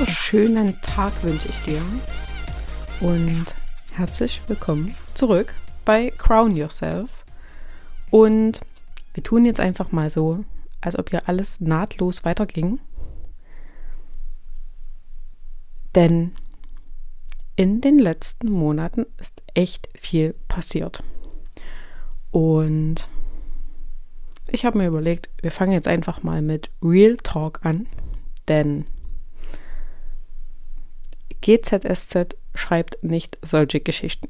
wunderschönen Tag wünsche ich dir und herzlich willkommen zurück bei Crown Yourself. Und wir tun jetzt einfach mal so, als ob hier alles nahtlos weiterging. Denn in den letzten Monaten ist echt viel passiert. Und ich habe mir überlegt, wir fangen jetzt einfach mal mit Real Talk an, denn GZSZ schreibt nicht solche Geschichten.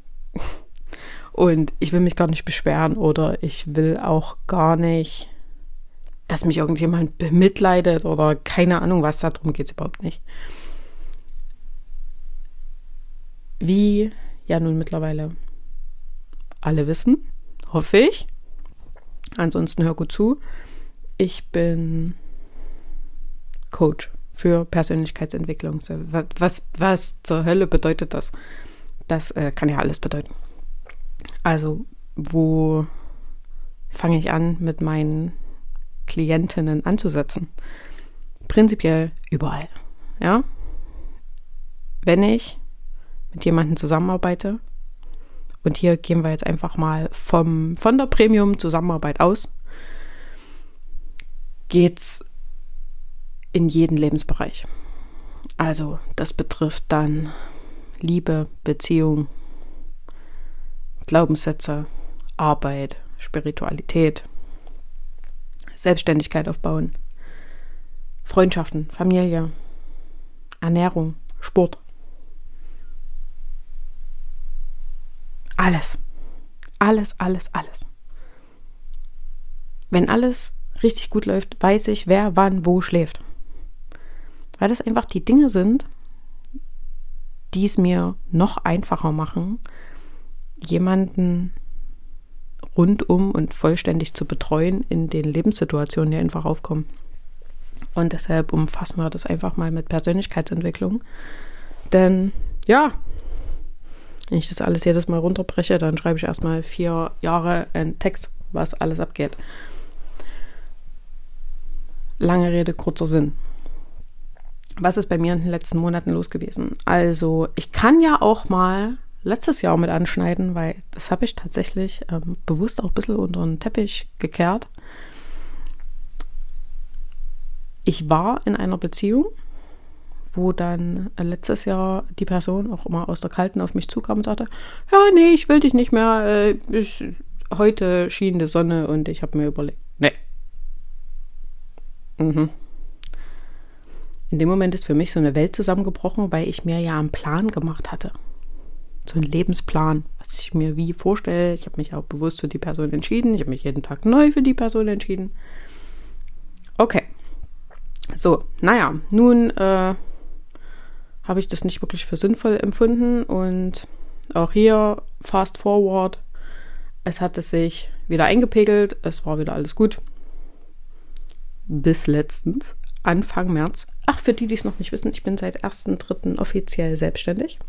Und ich will mich gar nicht beschweren oder ich will auch gar nicht, dass mich irgendjemand bemitleidet oder keine Ahnung was, darum geht es überhaupt nicht. Wie ja nun mittlerweile alle wissen, hoffe ich. Ansonsten hör gut zu. Ich bin Coach für Persönlichkeitsentwicklung. Was, was zur Hölle bedeutet das? Das äh, kann ja alles bedeuten. Also, wo fange ich an, mit meinen Klientinnen anzusetzen? Prinzipiell überall. Ja? Wenn ich mit jemandem zusammenarbeite, und hier gehen wir jetzt einfach mal vom, von der Premium-Zusammenarbeit aus, geht's in jeden Lebensbereich. Also das betrifft dann Liebe, Beziehung, Glaubenssätze, Arbeit, Spiritualität, Selbstständigkeit aufbauen, Freundschaften, Familie, Ernährung, Sport. Alles. Alles, alles, alles. Wenn alles richtig gut läuft, weiß ich, wer wann wo schläft weil das einfach die Dinge sind, die es mir noch einfacher machen, jemanden rundum und vollständig zu betreuen in den Lebenssituationen, die einfach aufkommen. Und deshalb umfassen wir das einfach mal mit Persönlichkeitsentwicklung. Denn ja, wenn ich das alles jedes Mal runterbreche, dann schreibe ich erstmal vier Jahre einen Text, was alles abgeht. Lange Rede, kurzer Sinn was ist bei mir in den letzten Monaten los gewesen? Also, ich kann ja auch mal letztes Jahr mit anschneiden, weil das habe ich tatsächlich ähm, bewusst auch ein bisschen unter den Teppich gekehrt. Ich war in einer Beziehung, wo dann letztes Jahr die Person auch immer aus der Kalten auf mich zukam und sagte, ja, nee, ich will dich nicht mehr. Äh, ich, heute schien die Sonne und ich habe mir überlegt, nee. Mhm in dem Moment ist für mich so eine Welt zusammengebrochen, weil ich mir ja einen Plan gemacht hatte. So einen Lebensplan, was ich mir wie vorstelle. Ich habe mich auch bewusst für die Person entschieden. Ich habe mich jeden Tag neu für die Person entschieden. Okay. So, naja, nun äh, habe ich das nicht wirklich für sinnvoll empfunden und auch hier fast forward. Es hatte sich wieder eingepegelt, es war wieder alles gut. Bis letztens, Anfang März, Ach, für die, die es noch nicht wissen, ich bin seit 1.3. offiziell selbstständig.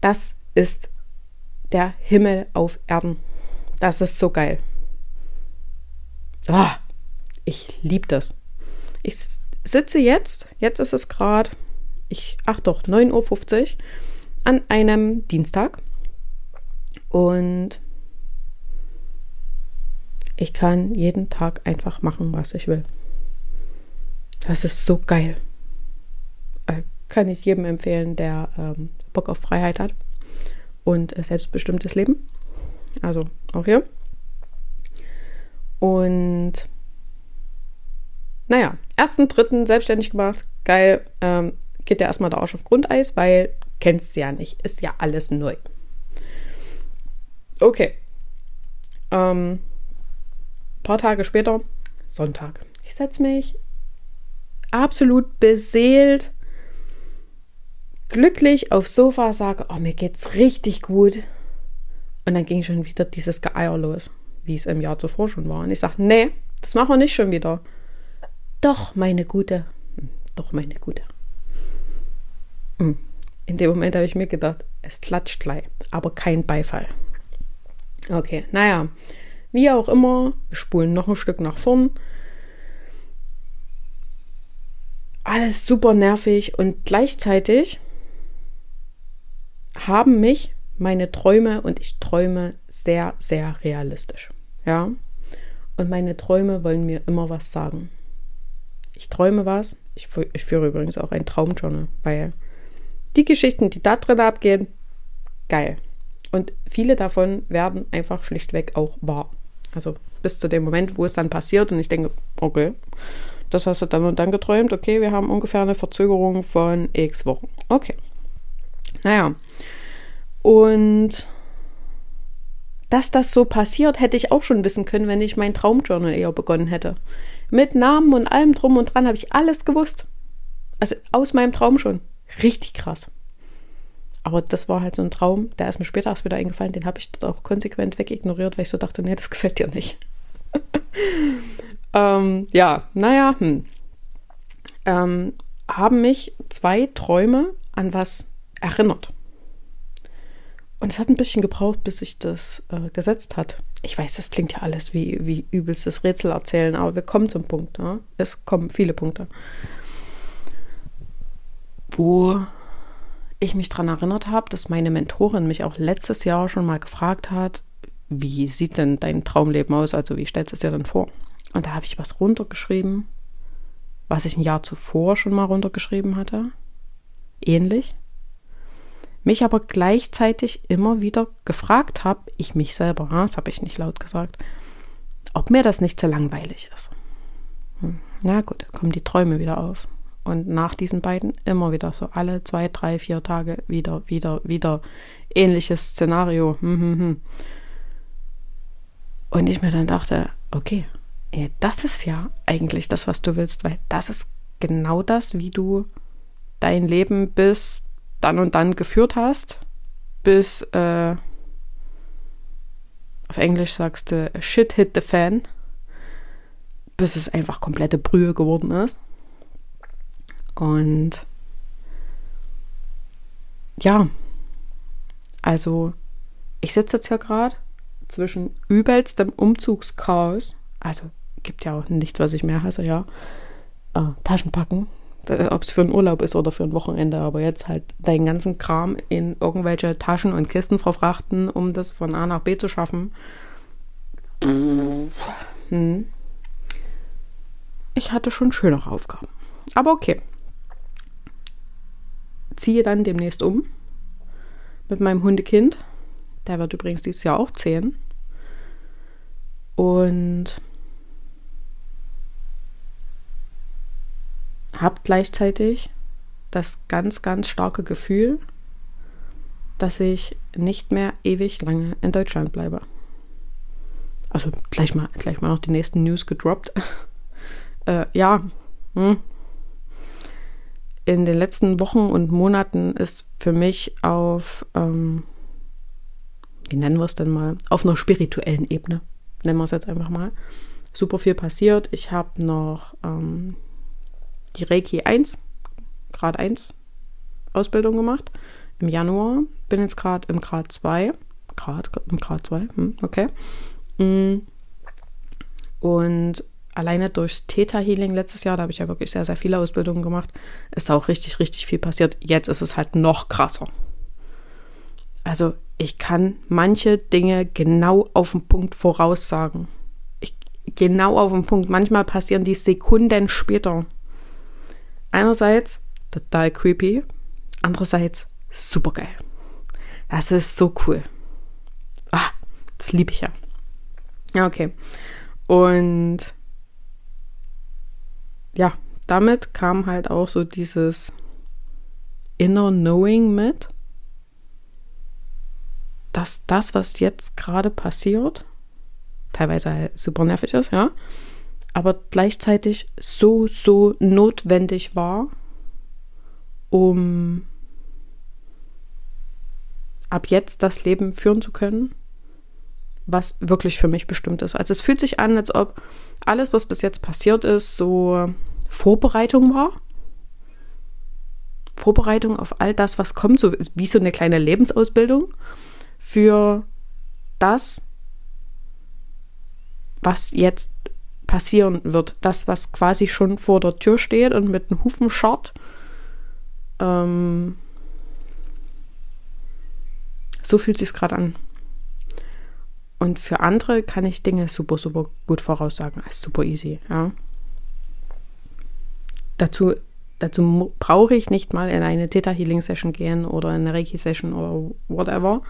Das ist der Himmel auf Erden. Das ist so geil. Oh, ich liebe das. Ich sitze jetzt, jetzt ist es gerade, ach doch, 9.50 Uhr an einem Dienstag und ich kann jeden Tag einfach machen, was ich will. Das ist so geil. Äh, kann ich jedem empfehlen, der ähm, Bock auf Freiheit hat und selbstbestimmtes Leben. Also auch hier. Und naja, ersten, dritten selbstständig gemacht. Geil. Ähm, geht ja erstmal der Arsch auf Grundeis, weil kennst du ja nicht. Ist ja alles neu. Okay. Ähm, paar Tage später, Sonntag. Ich setze mich absolut beseelt, glücklich aufs Sofa, sage, oh, mir geht's richtig gut. Und dann ging schon wieder dieses Geeier los, wie es im Jahr zuvor schon war. Und ich sage, nee, das machen wir nicht schon wieder. Doch, meine Gute. Hm, doch, meine Gute. Hm. In dem Moment habe ich mir gedacht, es klatscht gleich, aber kein Beifall. Okay, naja, wie auch immer, wir spulen noch ein Stück nach vorn. Alles super nervig und gleichzeitig haben mich meine Träume und ich träume sehr, sehr realistisch. Ja. Und meine Träume wollen mir immer was sagen. Ich träume was. Ich, ich führe übrigens auch ein Traumjournal, weil die Geschichten, die da drin abgehen, geil. Und viele davon werden einfach schlichtweg auch wahr. Also bis zu dem Moment, wo es dann passiert und ich denke, okay, das hast du dann und dann geträumt. Okay, wir haben ungefähr eine Verzögerung von x Wochen. Okay. Naja. Und dass das so passiert, hätte ich auch schon wissen können, wenn ich mein Traumjournal eher begonnen hätte. Mit Namen und allem drum und dran habe ich alles gewusst. Also aus meinem Traum schon. Richtig krass. Aber das war halt so ein Traum, der ist mir später erst wieder eingefallen, den habe ich dort auch konsequent wegignoriert, weil ich so dachte, nee, das gefällt dir nicht. ähm, ja, naja, hm. ähm, haben mich zwei Träume an was erinnert. Und es hat ein bisschen gebraucht, bis sich das äh, gesetzt hat. Ich weiß, das klingt ja alles wie, wie übelstes Rätsel erzählen, aber wir kommen zum Punkt. Ja? Es kommen viele Punkte. Wo ich mich daran erinnert habe, dass meine Mentorin mich auch letztes Jahr schon mal gefragt hat, wie sieht denn dein Traumleben aus? Also wie stellst du es dir denn vor? Und da habe ich was runtergeschrieben, was ich ein Jahr zuvor schon mal runtergeschrieben hatte. Ähnlich. Mich aber gleichzeitig immer wieder gefragt habe, ich mich selber, das habe ich nicht laut gesagt, ob mir das nicht zu langweilig ist. Hm. Na gut, kommen die Träume wieder auf. Und nach diesen beiden immer wieder so alle zwei, drei, vier Tage wieder, wieder, wieder ähnliches Szenario. Hm, hm. Und ich mir dann dachte, okay, das ist ja eigentlich das, was du willst, weil das ist genau das, wie du dein Leben bis dann und dann geführt hast, bis äh, auf Englisch sagst du Shit hit the fan, bis es einfach komplette Brühe geworden ist. Und ja, also ich sitze jetzt hier gerade zwischen übelstem Umzugschaos, also gibt ja auch nichts, was ich mehr hasse, ja, äh, Taschen packen, ob es für einen Urlaub ist oder für ein Wochenende, aber jetzt halt deinen ganzen Kram in irgendwelche Taschen und Kisten verfrachten, um das von A nach B zu schaffen. Hm. Ich hatte schon schönere Aufgaben. Aber okay ziehe dann demnächst um mit meinem Hundekind. Der wird übrigens dieses Jahr auch zehn. Und habe gleichzeitig das ganz, ganz starke Gefühl, dass ich nicht mehr ewig lange in Deutschland bleibe. Also gleich mal, gleich mal noch die nächsten News gedroppt. äh, ja, hm, in den letzten Wochen und Monaten ist für mich auf, ähm, wie nennen wir es denn mal, auf einer spirituellen Ebene, nennen wir es jetzt einfach mal, super viel passiert. Ich habe noch ähm, die Reiki 1, Grad 1 Ausbildung gemacht im Januar. Bin jetzt gerade im Grad 2. Grad, im Grad 2, hm, okay. Mm. Und alleine durchs Theta Healing letztes Jahr, da habe ich ja wirklich sehr, sehr viele Ausbildungen gemacht, ist da auch richtig, richtig viel passiert. Jetzt ist es halt noch krasser. Also ich kann manche Dinge genau auf den Punkt voraussagen. Ich, genau auf den Punkt. Manchmal passieren die Sekunden später. Einerseits total creepy, andererseits super geil. Das ist so cool. Ah, das liebe ich ja. Ja, okay. Und ja, damit kam halt auch so dieses Inner Knowing mit, dass das, was jetzt gerade passiert, teilweise halt super nervig ist, ja, aber gleichzeitig so, so notwendig war, um ab jetzt das Leben führen zu können, was wirklich für mich bestimmt ist. Also es fühlt sich an, als ob alles, was bis jetzt passiert ist, so Vorbereitung war. Vorbereitung auf all das, was kommt, so wie so eine kleine Lebensausbildung für das, was jetzt passieren wird. Das, was quasi schon vor der Tür steht und mit einem Hufen scharrt. Ähm, so fühlt sich gerade an. Und für andere kann ich Dinge super, super gut voraussagen, als super easy. Ja. Dazu, dazu brauche ich nicht mal in eine Theta Healing Session gehen oder in eine Reiki Session oder whatever.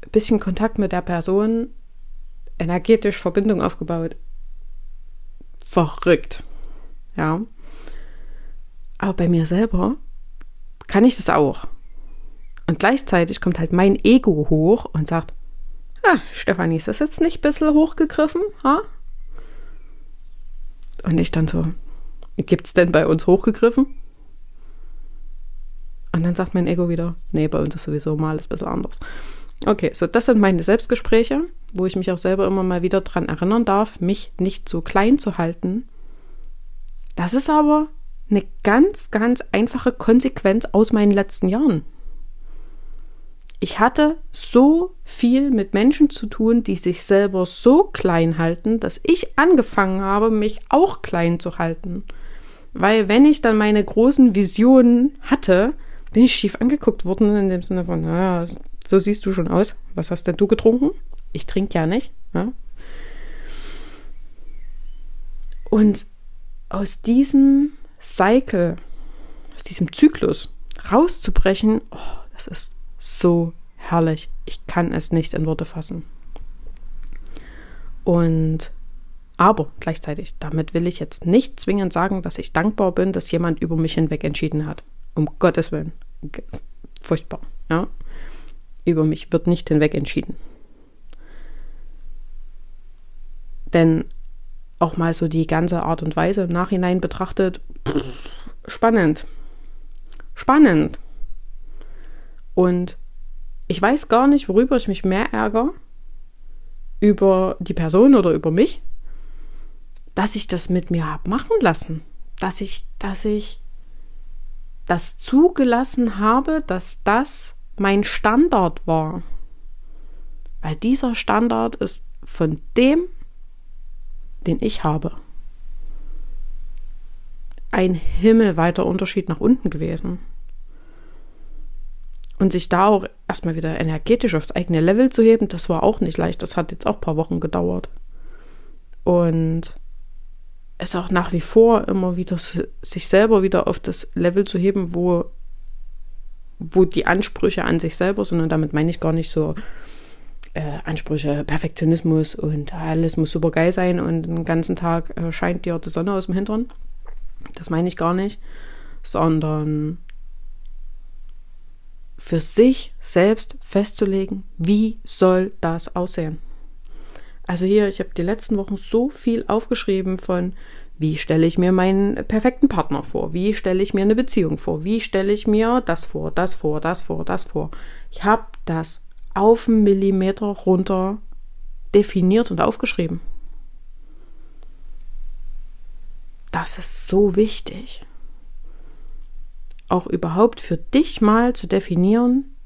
Ein bisschen Kontakt mit der Person, energetisch Verbindung aufgebaut. Verrückt. Ja. Aber bei mir selber kann ich das auch. Und gleichzeitig kommt halt mein Ego hoch und sagt, ah, Stefanie, ist das jetzt nicht ein bisschen hochgegriffen? Ha? Und ich dann so, gibt es denn bei uns hochgegriffen? Und dann sagt mein Ego wieder, nee, bei uns ist sowieso mal ein bisschen anders. Okay, so das sind meine Selbstgespräche, wo ich mich auch selber immer mal wieder dran erinnern darf, mich nicht so klein zu halten. Das ist aber eine ganz, ganz einfache Konsequenz aus meinen letzten Jahren ich hatte so viel mit Menschen zu tun, die sich selber so klein halten, dass ich angefangen habe, mich auch klein zu halten. Weil wenn ich dann meine großen Visionen hatte, bin ich schief angeguckt worden in dem Sinne von, naja, so siehst du schon aus. Was hast denn du getrunken? Ich trinke ja nicht. Ja? Und aus diesem Cycle, aus diesem Zyklus rauszubrechen, oh, das ist so herrlich. Ich kann es nicht in Worte fassen. Und aber gleichzeitig, damit will ich jetzt nicht zwingend sagen, dass ich dankbar bin, dass jemand über mich hinweg entschieden hat. Um Gottes Willen. Furchtbar, ja. Über mich wird nicht hinweg entschieden. Denn auch mal so die ganze Art und Weise im Nachhinein betrachtet, pff, spannend. Spannend. Und ich weiß gar nicht, worüber ich mich mehr ärgere. Über die Person oder über mich, dass ich das mit mir habe machen lassen. Dass ich, dass ich das zugelassen habe, dass das mein Standard war. Weil dieser Standard ist von dem, den ich habe, ein himmelweiter Unterschied nach unten gewesen und sich da auch erstmal wieder energetisch aufs eigene Level zu heben, das war auch nicht leicht. Das hat jetzt auch ein paar Wochen gedauert. Und es auch nach wie vor immer wieder sich selber wieder auf das Level zu heben, wo, wo die Ansprüche an sich selber sind. Und damit meine ich gar nicht so äh, Ansprüche, Perfektionismus und alles muss super geil sein und den ganzen Tag äh, scheint dir die Sonne aus dem Hintern. Das meine ich gar nicht, sondern für sich selbst festzulegen, wie soll das aussehen. Also hier, ich habe die letzten Wochen so viel aufgeschrieben von, wie stelle ich mir meinen perfekten Partner vor? Wie stelle ich mir eine Beziehung vor? Wie stelle ich mir das vor, das vor, das vor, das vor? Ich habe das auf einen Millimeter runter definiert und aufgeschrieben. Das ist so wichtig auch überhaupt für dich mal zu definieren,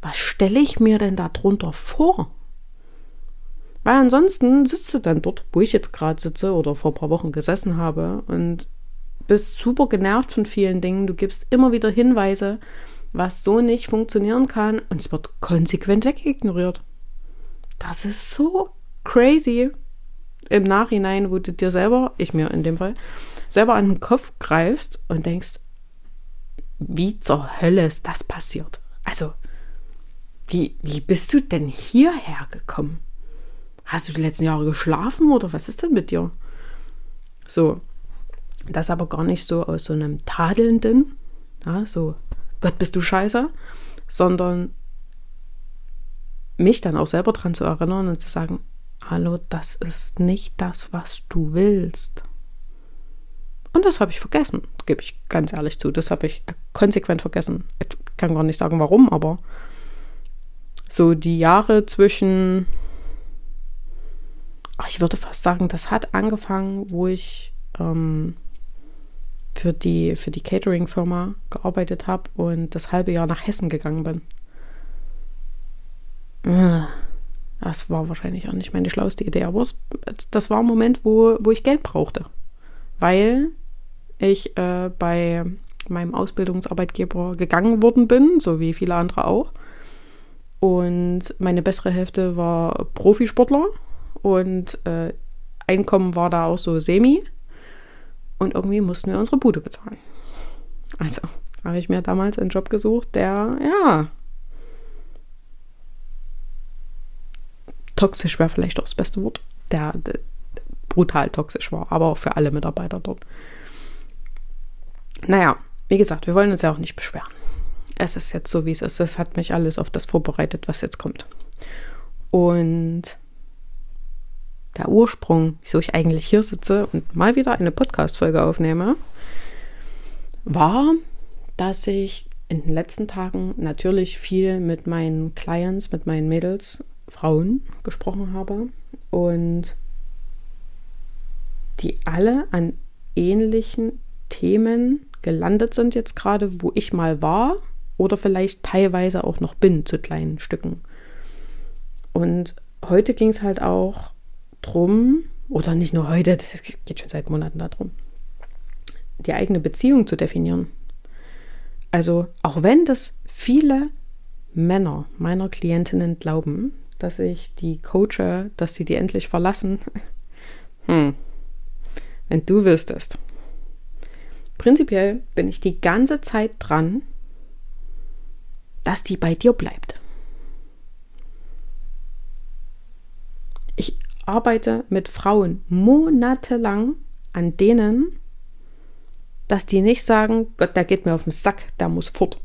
was stelle ich mir denn darunter vor? Weil ansonsten sitzt du dann dort, wo ich jetzt gerade sitze oder vor ein paar Wochen gesessen habe und bist super genervt von vielen Dingen. Du gibst immer wieder Hinweise, was so nicht funktionieren kann und es wird konsequent wegignoriert. Das ist so crazy im Nachhinein, wo du dir selber, ich mir in dem Fall, selber an den Kopf greifst und denkst, wie zur Hölle ist das passiert? Also, wie, wie bist du denn hierher gekommen? Hast du die letzten Jahre geschlafen oder was ist denn mit dir? So, das aber gar nicht so aus so einem tadelnden, ja, so, Gott, bist du scheiße, sondern mich dann auch selber dran zu erinnern und zu sagen, hallo, das ist nicht das, was du willst. Und das habe ich vergessen, gebe ich ganz ehrlich zu. Das habe ich konsequent vergessen. Ich kann gar nicht sagen, warum, aber so die Jahre zwischen, ich würde fast sagen, das hat angefangen, wo ich ähm, für die, für die Catering-Firma gearbeitet habe und das halbe Jahr nach Hessen gegangen bin. Das war wahrscheinlich auch nicht meine schlauste Idee, aber es, das war ein Moment, wo, wo ich Geld brauchte. Weil ich äh, bei meinem Ausbildungsarbeitgeber gegangen worden bin, so wie viele andere auch. Und meine bessere Hälfte war Profisportler und äh, Einkommen war da auch so semi. Und irgendwie mussten wir unsere Bude bezahlen. Also habe ich mir damals einen Job gesucht, der, ja, toxisch wäre vielleicht auch das beste Wort, der, der brutal toxisch war, aber auch für alle Mitarbeiter dort. Naja, wie gesagt, wir wollen uns ja auch nicht beschweren. Es ist jetzt so, wie es ist. Es hat mich alles auf das vorbereitet, was jetzt kommt. Und der Ursprung, wieso ich eigentlich hier sitze und mal wieder eine Podcast-Folge aufnehme, war, dass ich in den letzten Tagen natürlich viel mit meinen Clients, mit meinen Mädels, Frauen gesprochen habe und die alle an ähnlichen Themen gelandet sind jetzt gerade, wo ich mal war oder vielleicht teilweise auch noch bin zu kleinen Stücken. Und heute ging es halt auch drum, oder nicht nur heute, das geht schon seit Monaten darum, die eigene Beziehung zu definieren. Also auch wenn das viele Männer meiner Klientinnen glauben, dass ich die coache, dass sie die endlich verlassen. Hm. Wenn du wüsstest. Prinzipiell bin ich die ganze Zeit dran, dass die bei dir bleibt. Ich arbeite mit Frauen monatelang an denen, dass die nicht sagen, Gott, der geht mir auf den Sack, der muss fort.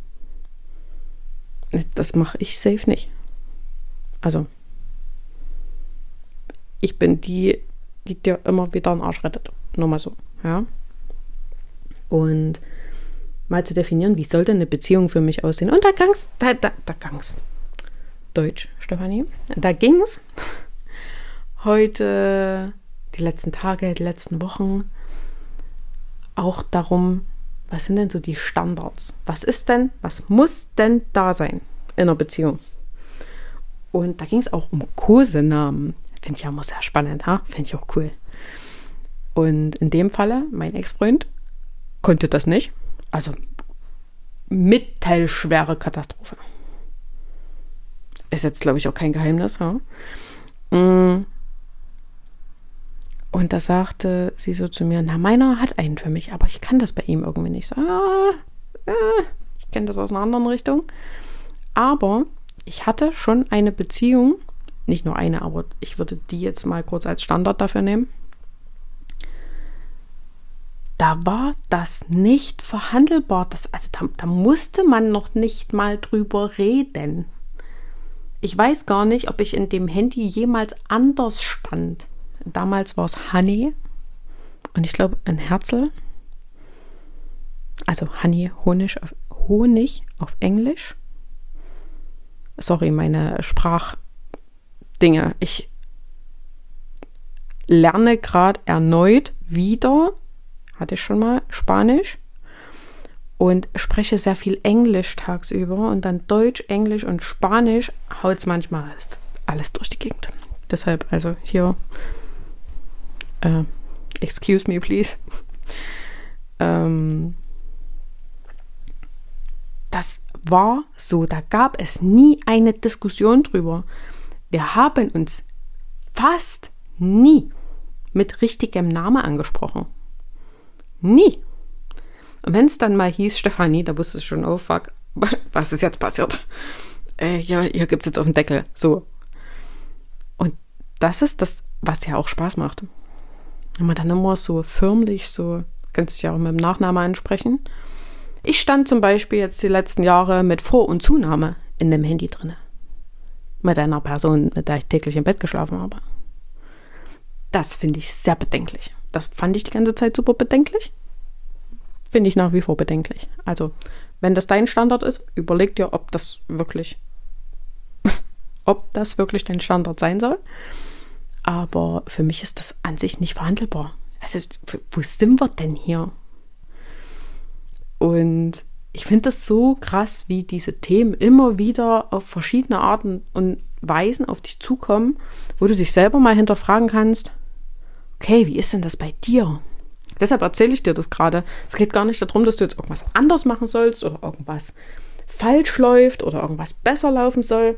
Das mache ich safe nicht. Also, ich bin die, die dir immer wieder einen Arsch rettet. Nur mal so, ja. Und mal zu definieren, wie sollte eine Beziehung für mich aussehen. Und da gang's, da, da, da gang's. Deutsch, Stefanie. Da ging's heute, die letzten Tage, die letzten Wochen, auch darum, was sind denn so die Standards? Was ist denn, was muss denn da sein in einer Beziehung? Und da ging es auch um Kosenamen. Finde ich ja immer sehr spannend, ha? Finde ich auch cool. Und in dem Falle, mein Ex-Freund konnte das nicht. Also mittelschwere Katastrophe. Ist jetzt, glaube ich, auch kein Geheimnis. Ha? Und da sagte sie so zu mir, na, meiner hat einen für mich, aber ich kann das bei ihm irgendwie nicht. ah, äh, ich kenne das aus einer anderen Richtung. Aber ich hatte schon eine Beziehung, nicht nur eine, aber ich würde die jetzt mal kurz als Standard dafür nehmen. Da war das nicht verhandelbar. Das, also da, da musste man noch nicht mal drüber reden. Ich weiß gar nicht, ob ich in dem Handy jemals anders stand. Damals war es Honey und ich glaube ein Herzl. Also Honey, Honig auf, Honig auf Englisch sorry, meine Sprachdinge. Ich lerne gerade erneut wieder, hatte ich schon mal Spanisch und spreche sehr viel Englisch tagsüber und dann Deutsch, Englisch und Spanisch haut es manchmal alles durch die Gegend. Deshalb also hier, äh, excuse me please. ähm, das war so, da gab es nie eine Diskussion drüber. Wir haben uns fast nie mit richtigem Namen angesprochen. Nie. Und wenn es dann mal hieß, Stefanie, da wusste es schon, oh fuck, was ist jetzt passiert? Äh, ja, hier gibt es jetzt auf den Deckel. So. Und das ist das, was ja auch Spaß macht. Wenn man dann immer so förmlich, so, kannst du ja auch mit dem Nachnamen ansprechen, ich stand zum Beispiel jetzt die letzten Jahre mit Vor- und Zunahme in dem Handy drin. Mit einer Person, mit der ich täglich im Bett geschlafen habe. Das finde ich sehr bedenklich. Das fand ich die ganze Zeit super bedenklich. Finde ich nach wie vor bedenklich. Also, wenn das dein Standard ist, überleg dir, ob das wirklich, ob das wirklich dein Standard sein soll. Aber für mich ist das an sich nicht verhandelbar. Also, wo sind wir denn hier? Und ich finde das so krass, wie diese Themen immer wieder auf verschiedene Arten und Weisen auf dich zukommen, wo du dich selber mal hinterfragen kannst, okay, wie ist denn das bei dir? Deshalb erzähle ich dir das gerade. Es geht gar nicht darum, dass du jetzt irgendwas anders machen sollst oder irgendwas falsch läuft oder irgendwas besser laufen soll.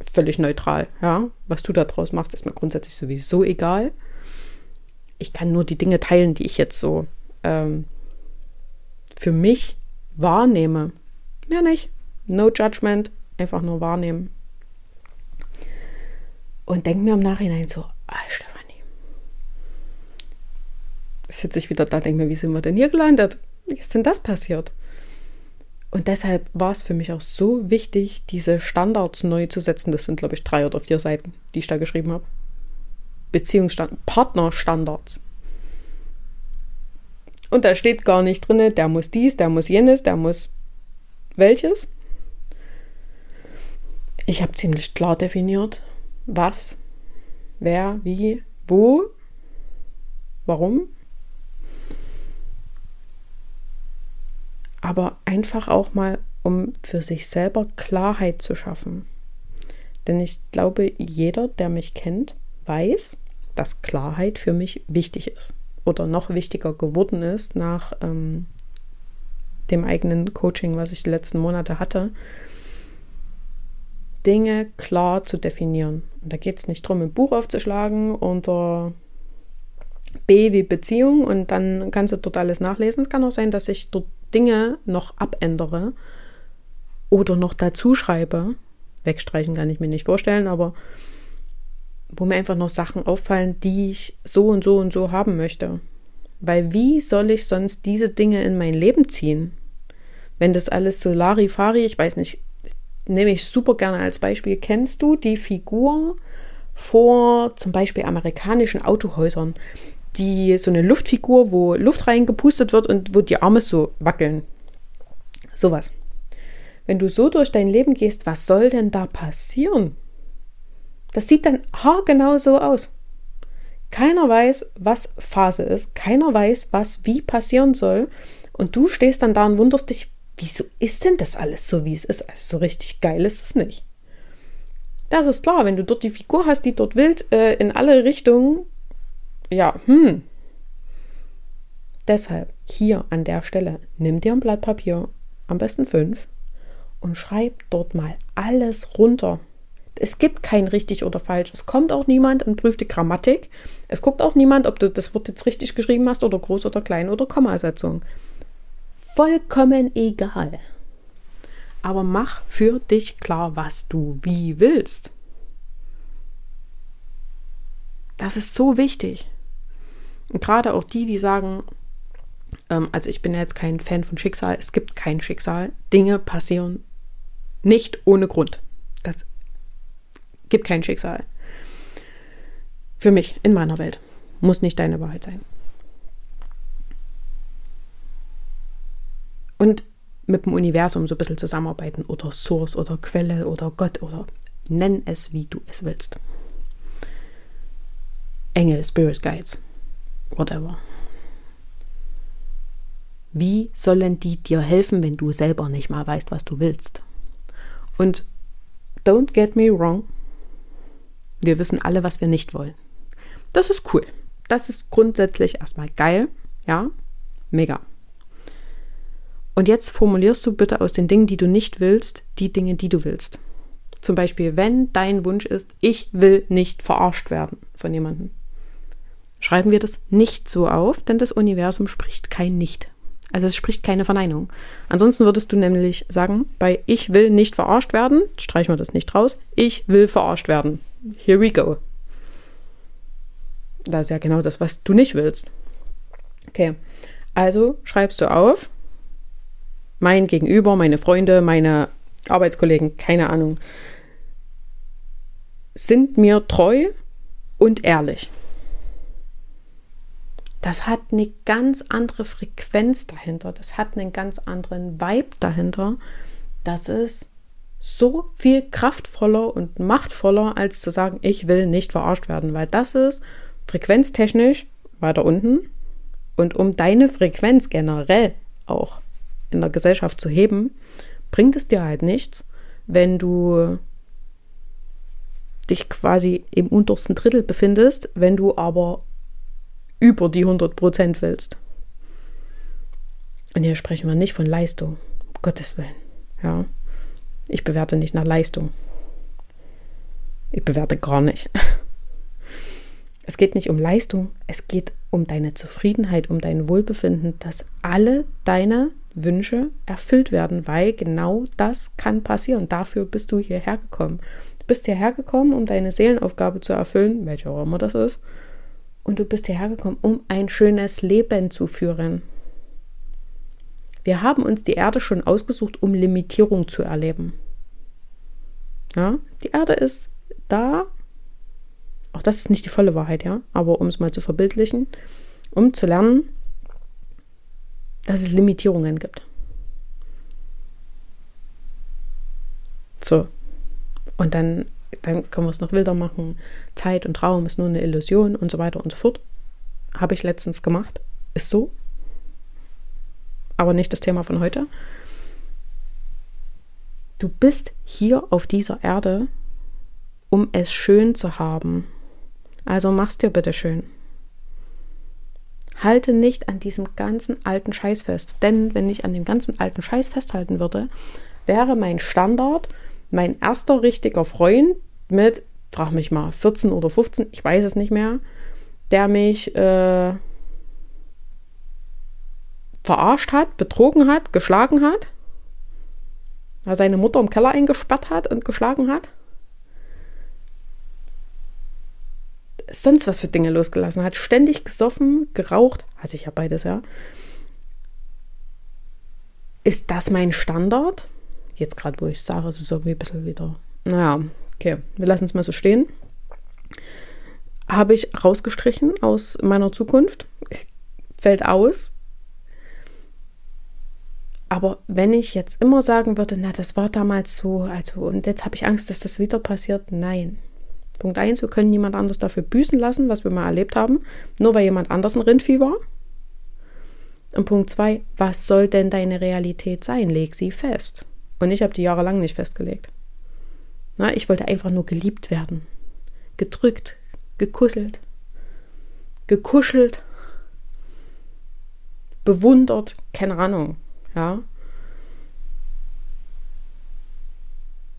Völlig neutral, ja. Was du da draus machst, ist mir grundsätzlich sowieso egal. Ich kann nur die Dinge teilen, die ich jetzt so ähm, für mich wahrnehme. Mehr nicht. No judgment, einfach nur wahrnehmen. Und denk mir im Nachhinein so, ah, Stefanie. Sitze ich wieder da, denke mir, wie sind wir denn hier gelandet? Wie ist denn das passiert? Und deshalb war es für mich auch so wichtig, diese Standards neu zu setzen. Das sind, glaube ich, drei oder vier Seiten, die ich da geschrieben habe. Beziehungsstand Partnerstandards. Und da steht gar nicht drin, der muss dies, der muss jenes, der muss welches. Ich habe ziemlich klar definiert, was, wer, wie, wo, warum. Aber einfach auch mal, um für sich selber Klarheit zu schaffen. Denn ich glaube, jeder, der mich kennt, weiß, dass Klarheit für mich wichtig ist oder noch wichtiger geworden ist nach ähm, dem eigenen Coaching, was ich die letzten Monate hatte, Dinge klar zu definieren. Und da geht es nicht darum, ein Buch aufzuschlagen unter B wie Beziehung und dann kannst du dort alles nachlesen. Es kann auch sein, dass ich dort Dinge noch abändere oder noch dazu schreibe. Wegstreichen kann ich mir nicht vorstellen, aber wo mir einfach noch Sachen auffallen, die ich so und so und so haben möchte. Weil wie soll ich sonst diese Dinge in mein Leben ziehen? Wenn das alles so Larifari, ich weiß nicht, nehme ich super gerne als Beispiel. Kennst du die Figur vor zum Beispiel amerikanischen Autohäusern? Die so eine Luftfigur, wo Luft reingepustet wird und wo die Arme so wackeln. Sowas. Wenn du so durch dein Leben gehst, was soll denn da passieren? Das sieht dann haargenau so aus. Keiner weiß, was Phase ist. Keiner weiß, was wie passieren soll. Und du stehst dann da und wunderst dich, wieso ist denn das alles so, wie es ist? Also so richtig geil ist es nicht. Das ist klar, wenn du dort die Figur hast, die dort wild äh, in alle Richtungen, ja, hm. Deshalb hier an der Stelle, nimm dir ein Blatt Papier, am besten fünf, und schreib dort mal alles runter, es gibt kein richtig oder falsch. Es kommt auch niemand und prüft die Grammatik. Es guckt auch niemand, ob du das Wort jetzt richtig geschrieben hast oder groß oder klein oder Kommasetzung. Vollkommen egal. Aber mach für dich klar, was du wie willst. Das ist so wichtig. Gerade auch die, die sagen, ähm, also ich bin jetzt kein Fan von Schicksal, es gibt kein Schicksal. Dinge passieren nicht ohne Grund. Das Gibt kein Schicksal. Für mich, in meiner Welt. Muss nicht deine Wahrheit sein. Und mit dem Universum so ein bisschen zusammenarbeiten oder Source oder Quelle oder Gott oder nenn es, wie du es willst. Engel, Spirit Guides, whatever. Wie sollen die dir helfen, wenn du selber nicht mal weißt, was du willst? Und don't get me wrong, wir wissen alle, was wir nicht wollen. Das ist cool. Das ist grundsätzlich erstmal geil. Ja, mega. Und jetzt formulierst du bitte aus den Dingen, die du nicht willst, die Dinge, die du willst. Zum Beispiel, wenn dein Wunsch ist, ich will nicht verarscht werden von jemandem. Schreiben wir das nicht so auf, denn das Universum spricht kein Nicht. Also es spricht keine Verneinung. Ansonsten würdest du nämlich sagen, bei ich will nicht verarscht werden, streichen wir das nicht raus, ich will verarscht werden. Here we go. Das ist ja genau das, was du nicht willst. Okay, also schreibst du auf, mein Gegenüber, meine Freunde, meine Arbeitskollegen, keine Ahnung, sind mir treu und ehrlich. Das hat eine ganz andere Frequenz dahinter, das hat einen ganz anderen Vibe dahinter. Das ist so viel kraftvoller und machtvoller, als zu sagen, ich will nicht verarscht werden, weil das ist frequenztechnisch weiter unten. Und um deine Frequenz generell auch in der Gesellschaft zu heben, bringt es dir halt nichts, wenn du dich quasi im untersten Drittel befindest, wenn du aber über die 100 Prozent willst. Und hier sprechen wir nicht von Leistung, um Gottes Willen. Ja, ich bewerte nicht nach Leistung. Ich bewerte gar nicht. Es geht nicht um Leistung, es geht um deine Zufriedenheit, um dein Wohlbefinden, dass alle deine Wünsche erfüllt werden, weil genau das kann passieren. Dafür bist du hierher gekommen. Du bist hierher gekommen, um deine Seelenaufgabe zu erfüllen, welche auch immer das ist. Und du bist hierher gekommen, um ein schönes Leben zu führen. Wir haben uns die Erde schon ausgesucht, um Limitierung zu erleben. Ja, die Erde ist da, auch das ist nicht die volle Wahrheit, ja, aber um es mal zu verbildlichen, um zu lernen, dass es Limitierungen gibt. So. Und dann, dann können wir es noch wilder machen. Zeit und Traum ist nur eine Illusion und so weiter und so fort. Habe ich letztens gemacht. Ist so. Aber nicht das Thema von heute. Du bist hier auf dieser Erde, um es schön zu haben. Also mach's dir bitte schön. Halte nicht an diesem ganzen alten Scheiß fest. Denn wenn ich an dem ganzen alten Scheiß festhalten würde, wäre mein Standard mein erster richtiger Freund mit, frag mich mal, 14 oder 15, ich weiß es nicht mehr, der mich äh, verarscht hat, betrogen hat, geschlagen hat, seine Mutter im Keller eingesperrt hat und geschlagen hat. sonst was für Dinge losgelassen hat, ständig gesoffen, geraucht, also ich habe beides, ja. Ist das mein Standard? Jetzt gerade, wo ich sage, ist es irgendwie ein bisschen wieder. Naja, okay, wir lassen es mal so stehen. Habe ich rausgestrichen aus meiner Zukunft. Fällt aus. Aber wenn ich jetzt immer sagen würde, na, das war damals so, also und jetzt habe ich Angst, dass das wieder passiert, nein. Punkt 1, wir können niemand anders dafür büßen lassen, was wir mal erlebt haben, nur weil jemand anders ein Rindvieh war. Und Punkt 2, was soll denn deine Realität sein? Leg sie fest. Und ich habe die jahrelang nicht festgelegt. Na, ich wollte einfach nur geliebt werden. Gedrückt, gekusselt, gekuschelt, bewundert, keine Ahnung. Ja.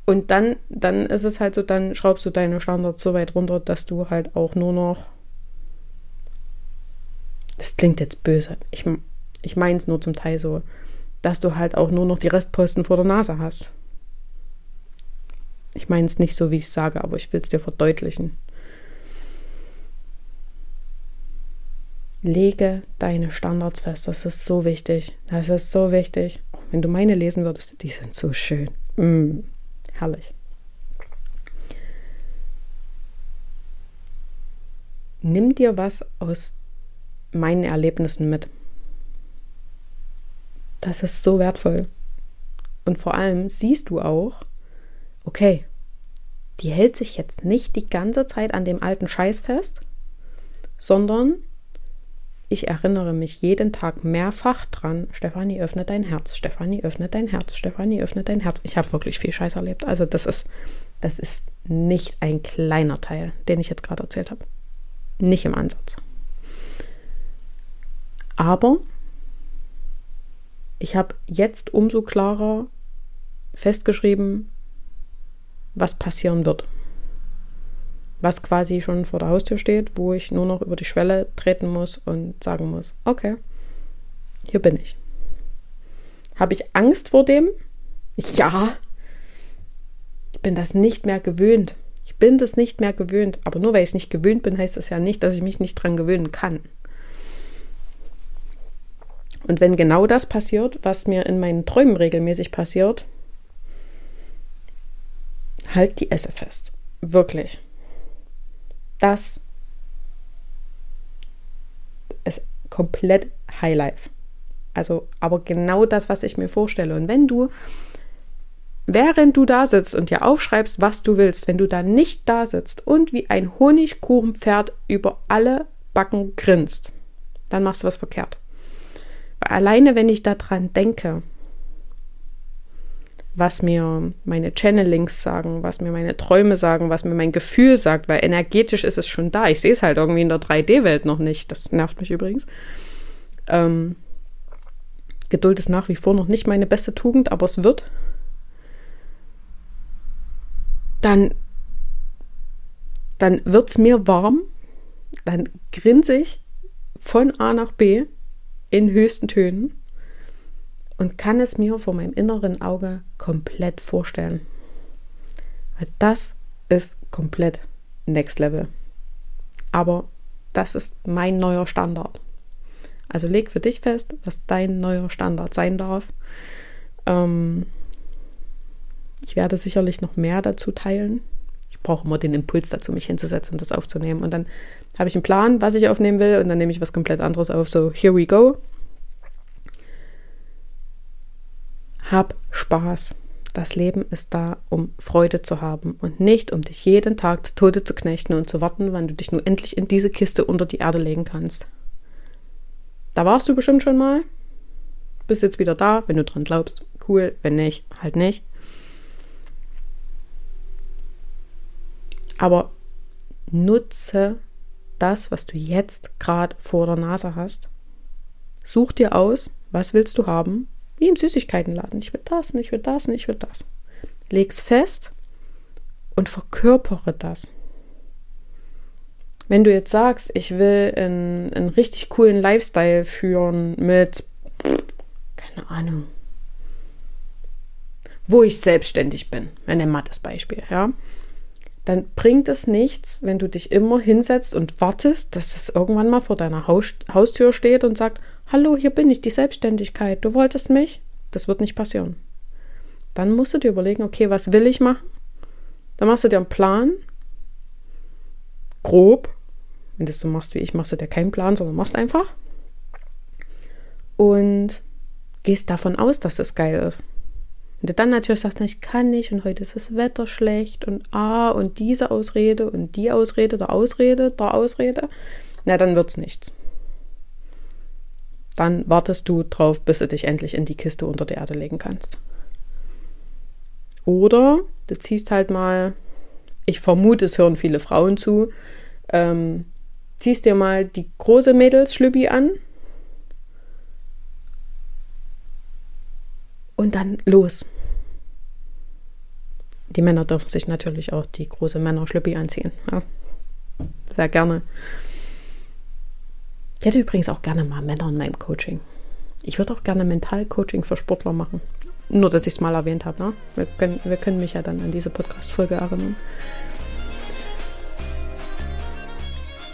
Und dann, dann ist es halt so, dann schraubst du deine Standards so weit runter, dass du halt auch nur noch. Das klingt jetzt böse. Ich, ich meine es nur zum Teil so, dass du halt auch nur noch die Restposten vor der Nase hast. Ich meine es nicht so, wie ich es sage, aber ich will es dir verdeutlichen. Lege deine Standards fest. Das ist so wichtig. Das ist so wichtig. Wenn du meine lesen würdest, die sind so schön. Mm. Herrlich. Nimm dir was aus meinen Erlebnissen mit. Das ist so wertvoll. Und vor allem siehst du auch, okay, die hält sich jetzt nicht die ganze Zeit an dem alten Scheiß fest, sondern ich erinnere mich jeden Tag mehrfach dran, Stefanie, öffne dein Herz, Stefanie, öffne dein Herz, Stefanie, öffne dein Herz. Ich habe wirklich viel Scheiß erlebt. Also das ist, das ist nicht ein kleiner Teil, den ich jetzt gerade erzählt habe. Nicht im Ansatz. Aber ich habe jetzt umso klarer festgeschrieben, was passieren wird was quasi schon vor der Haustür steht, wo ich nur noch über die Schwelle treten muss und sagen muss, okay, hier bin ich. Habe ich Angst vor dem? Ja. Ich bin das nicht mehr gewöhnt. Ich bin das nicht mehr gewöhnt. Aber nur weil ich es nicht gewöhnt bin, heißt das ja nicht, dass ich mich nicht dran gewöhnen kann. Und wenn genau das passiert, was mir in meinen Träumen regelmäßig passiert, halt die Esse fest. Wirklich das ist komplett Highlife. Also, aber genau das, was ich mir vorstelle. Und wenn du, während du da sitzt und dir aufschreibst, was du willst, wenn du da nicht da sitzt und wie ein Honigkuchenpferd über alle Backen grinst, dann machst du was verkehrt. Alleine, wenn ich daran denke, was mir meine Channelings sagen, was mir meine Träume sagen, was mir mein Gefühl sagt, weil energetisch ist es schon da. Ich sehe es halt irgendwie in der 3D-Welt noch nicht. Das nervt mich übrigens. Ähm, Geduld ist nach wie vor noch nicht meine beste Tugend, aber es wird. Dann, dann wird es mir warm, dann grinse ich von A nach B in höchsten Tönen und kann es mir vor meinem inneren Auge komplett vorstellen. Weil das ist komplett Next Level. Aber das ist mein neuer Standard. Also leg für dich fest, was dein neuer Standard sein darf. Ähm, ich werde sicherlich noch mehr dazu teilen. Brauche immer den Impuls dazu, mich hinzusetzen und das aufzunehmen. Und dann habe ich einen Plan, was ich aufnehmen will, und dann nehme ich was komplett anderes auf. So, here we go. Hab Spaß. Das Leben ist da, um Freude zu haben und nicht, um dich jeden Tag zu Tode zu knechten und zu warten, wann du dich nun endlich in diese Kiste unter die Erde legen kannst. Da warst du bestimmt schon mal. Bist jetzt wieder da, wenn du dran glaubst. Cool, wenn nicht, halt nicht. Aber nutze das, was du jetzt gerade vor der Nase hast. Such dir aus, was willst du haben wie im Süßigkeitenladen. Ich will das, nicht will das, nicht will das. Leg's fest und verkörpere das. Wenn du jetzt sagst, ich will einen, einen richtig coolen Lifestyle führen mit, keine Ahnung, wo ich selbstständig bin, wenn ein das Beispiel, ja, dann bringt es nichts, wenn du dich immer hinsetzt und wartest, dass es irgendwann mal vor deiner Haus Haustür steht und sagt, hallo, hier bin ich, die Selbstständigkeit, du wolltest mich? Das wird nicht passieren. Dann musst du dir überlegen, okay, was will ich machen? Dann machst du dir einen Plan, grob. Wenn du das so machst wie ich, machst du dir keinen Plan, sondern machst einfach. Und gehst davon aus, dass es geil ist. Wenn du dann natürlich sagst, na, ich kann nicht und heute ist das Wetter schlecht und ah und diese Ausrede und die Ausrede, der Ausrede, der Ausrede, na, dann wird's nichts. Dann wartest du drauf, bis du dich endlich in die Kiste unter der Erde legen kannst. Oder du ziehst halt mal, ich vermute, es hören viele Frauen zu, ähm, ziehst dir mal die große Mädels-Schlüppi an und dann los. Die Männer dürfen sich natürlich auch die große Männer-Schlüppi anziehen. Ja. Sehr gerne. Ich hätte übrigens auch gerne mal Männer in meinem Coaching. Ich würde auch gerne Mental-Coaching für Sportler machen. Nur, dass ich es mal erwähnt habe. Ne? Wir, können, wir können mich ja dann an diese Podcast-Folge erinnern.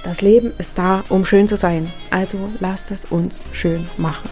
Das Leben ist da, um schön zu sein. Also lasst es uns schön machen.